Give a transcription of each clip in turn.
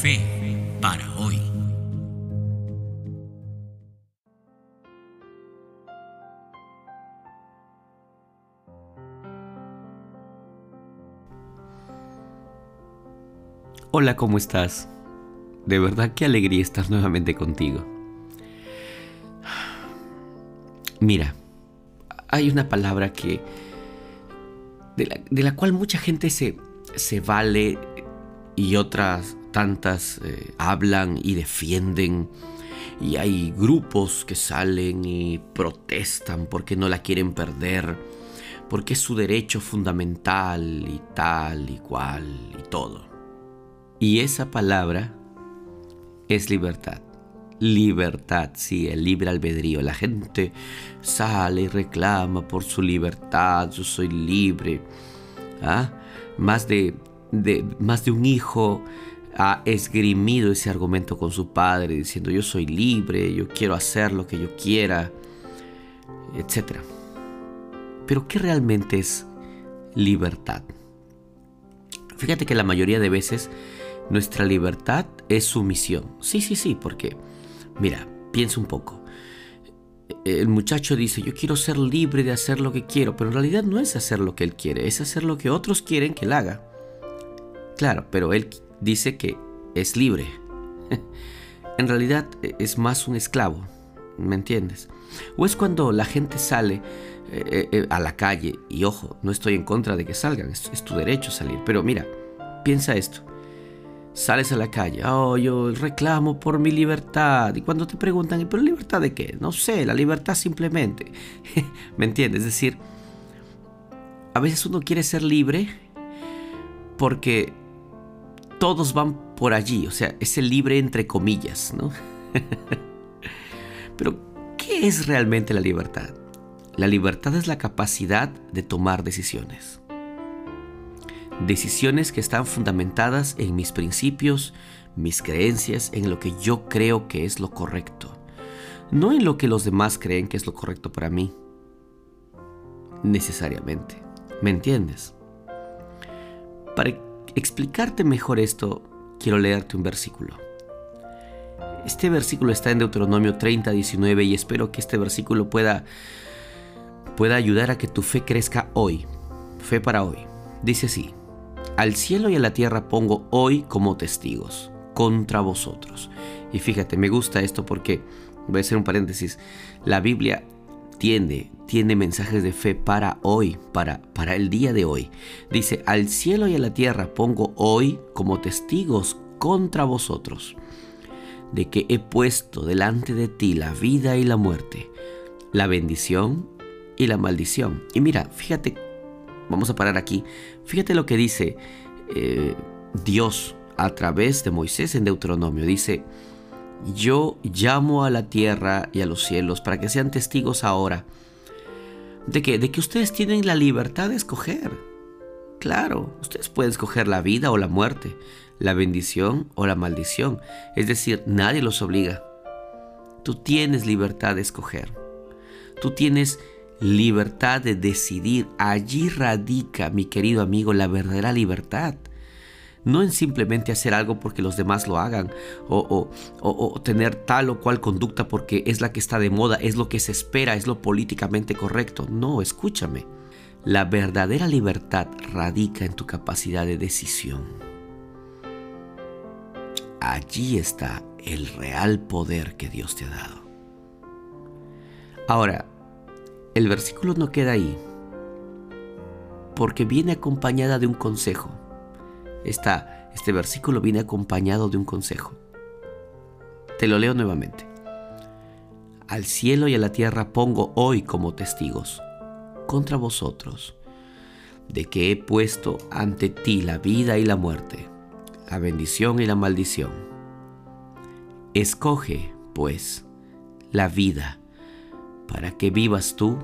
Fe para hoy. Hola, ¿cómo estás? De verdad qué alegría estar nuevamente contigo. Mira, hay una palabra que de la, cual mucha gente se, se vale y otras tantas eh, hablan y defienden. Y hay grupos que salen y protestan porque no la quieren perder, porque es su derecho fundamental y tal y cual y todo. Y esa palabra es libertad. Libertad, sí, el libre albedrío. La gente sale y reclama por su libertad, yo soy libre. ¿Ah? Más, de, de, más de un hijo ha esgrimido ese argumento con su padre, diciendo yo soy libre, yo quiero hacer lo que yo quiera, etc. Pero ¿qué realmente es libertad? Fíjate que la mayoría de veces nuestra libertad es sumisión. Sí, sí, sí, porque, mira, piensa un poco. El muchacho dice, yo quiero ser libre de hacer lo que quiero, pero en realidad no es hacer lo que él quiere, es hacer lo que otros quieren que él haga. Claro, pero él dice que es libre. en realidad es más un esclavo, ¿me entiendes? O es cuando la gente sale eh, eh, a la calle, y ojo, no estoy en contra de que salgan, es tu derecho salir, pero mira, piensa esto sales a la calle, oh, yo reclamo por mi libertad. Y cuando te preguntan, ¿pero libertad de qué? No sé, la libertad simplemente. ¿Me entiendes? Es decir, a veces uno quiere ser libre porque todos van por allí, o sea, es el libre entre comillas, ¿no? Pero, ¿qué es realmente la libertad? La libertad es la capacidad de tomar decisiones decisiones que están fundamentadas en mis principios, mis creencias, en lo que yo creo que es lo correcto, no en lo que los demás creen que es lo correcto para mí. Necesariamente. ¿Me entiendes? Para explicarte mejor esto, quiero leerte un versículo. Este versículo está en Deuteronomio 30, 19 y espero que este versículo pueda, pueda ayudar a que tu fe crezca hoy. Fe para hoy. Dice así, al cielo y a la tierra pongo hoy como testigos contra vosotros. Y fíjate, me gusta esto porque, voy a hacer un paréntesis, la Biblia tiene, tiene mensajes de fe para hoy, para, para el día de hoy. Dice, al cielo y a la tierra pongo hoy como testigos contra vosotros, de que he puesto delante de ti la vida y la muerte, la bendición y la maldición. Y mira, fíjate Vamos a parar aquí. Fíjate lo que dice eh, Dios a través de Moisés en Deuteronomio. Dice, yo llamo a la tierra y a los cielos para que sean testigos ahora de que, de que ustedes tienen la libertad de escoger. Claro, ustedes pueden escoger la vida o la muerte, la bendición o la maldición. Es decir, nadie los obliga. Tú tienes libertad de escoger. Tú tienes libertad de decidir. Allí radica, mi querido amigo, la verdadera libertad. No en simplemente hacer algo porque los demás lo hagan o, o, tener tal o cual conducta porque es la que está de moda, es lo que se espera, es lo políticamente correcto. No, escúchame. La verdadera libertad radica en tu capacidad de decisión. Allí está el real poder que Dios te ha dado. Ahora, el versículo no queda ahí, porque viene acompañada de un consejo. Este versículo viene acompañado de un consejo. Te lo leo nuevamente. Al cielo y a la tierra pongo hoy como testigos contra vosotros, de que he puesto ante ti la vida y la muerte, la bendición y la maldición. Escoge, pues, la vida para que vivas tú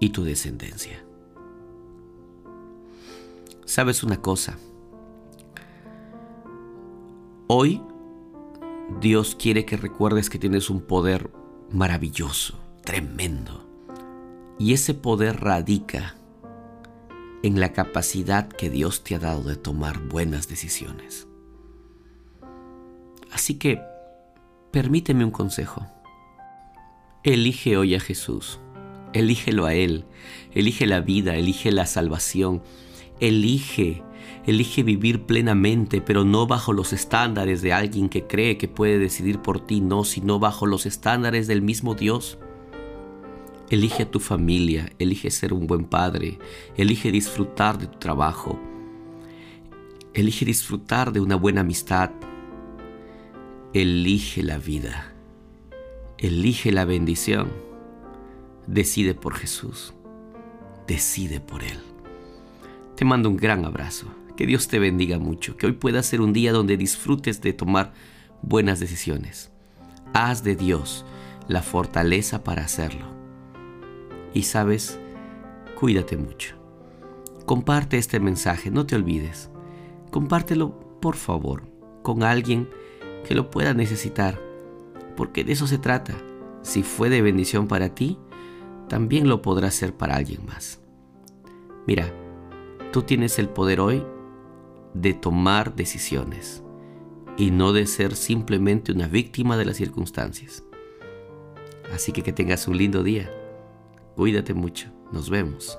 y tu descendencia. ¿Sabes una cosa? Hoy Dios quiere que recuerdes que tienes un poder maravilloso, tremendo. Y ese poder radica en la capacidad que Dios te ha dado de tomar buenas decisiones. Así que permíteme un consejo. Elige hoy a Jesús. Elígelo a Él. Elige la vida, elige la salvación. Elige, elige vivir plenamente, pero no bajo los estándares de alguien que cree que puede decidir por ti, no, sino bajo los estándares del mismo Dios. Elige a tu familia, elige ser un buen padre, elige disfrutar de tu trabajo, elige disfrutar de una buena amistad, elige la vida, elige la bendición, decide por Jesús, decide por Él. Te mando un gran abrazo, que Dios te bendiga mucho, que hoy pueda ser un día donde disfrutes de tomar buenas decisiones. Haz de Dios la fortaleza para hacerlo y sabes, cuídate mucho. Comparte este mensaje, no te olvides. Compártelo, por favor, con alguien que lo pueda necesitar, porque de eso se trata. Si fue de bendición para ti, también lo podrá ser para alguien más. Mira, tú tienes el poder hoy de tomar decisiones y no de ser simplemente una víctima de las circunstancias. Así que que tengas un lindo día. Cuídate mucho. Nos vemos.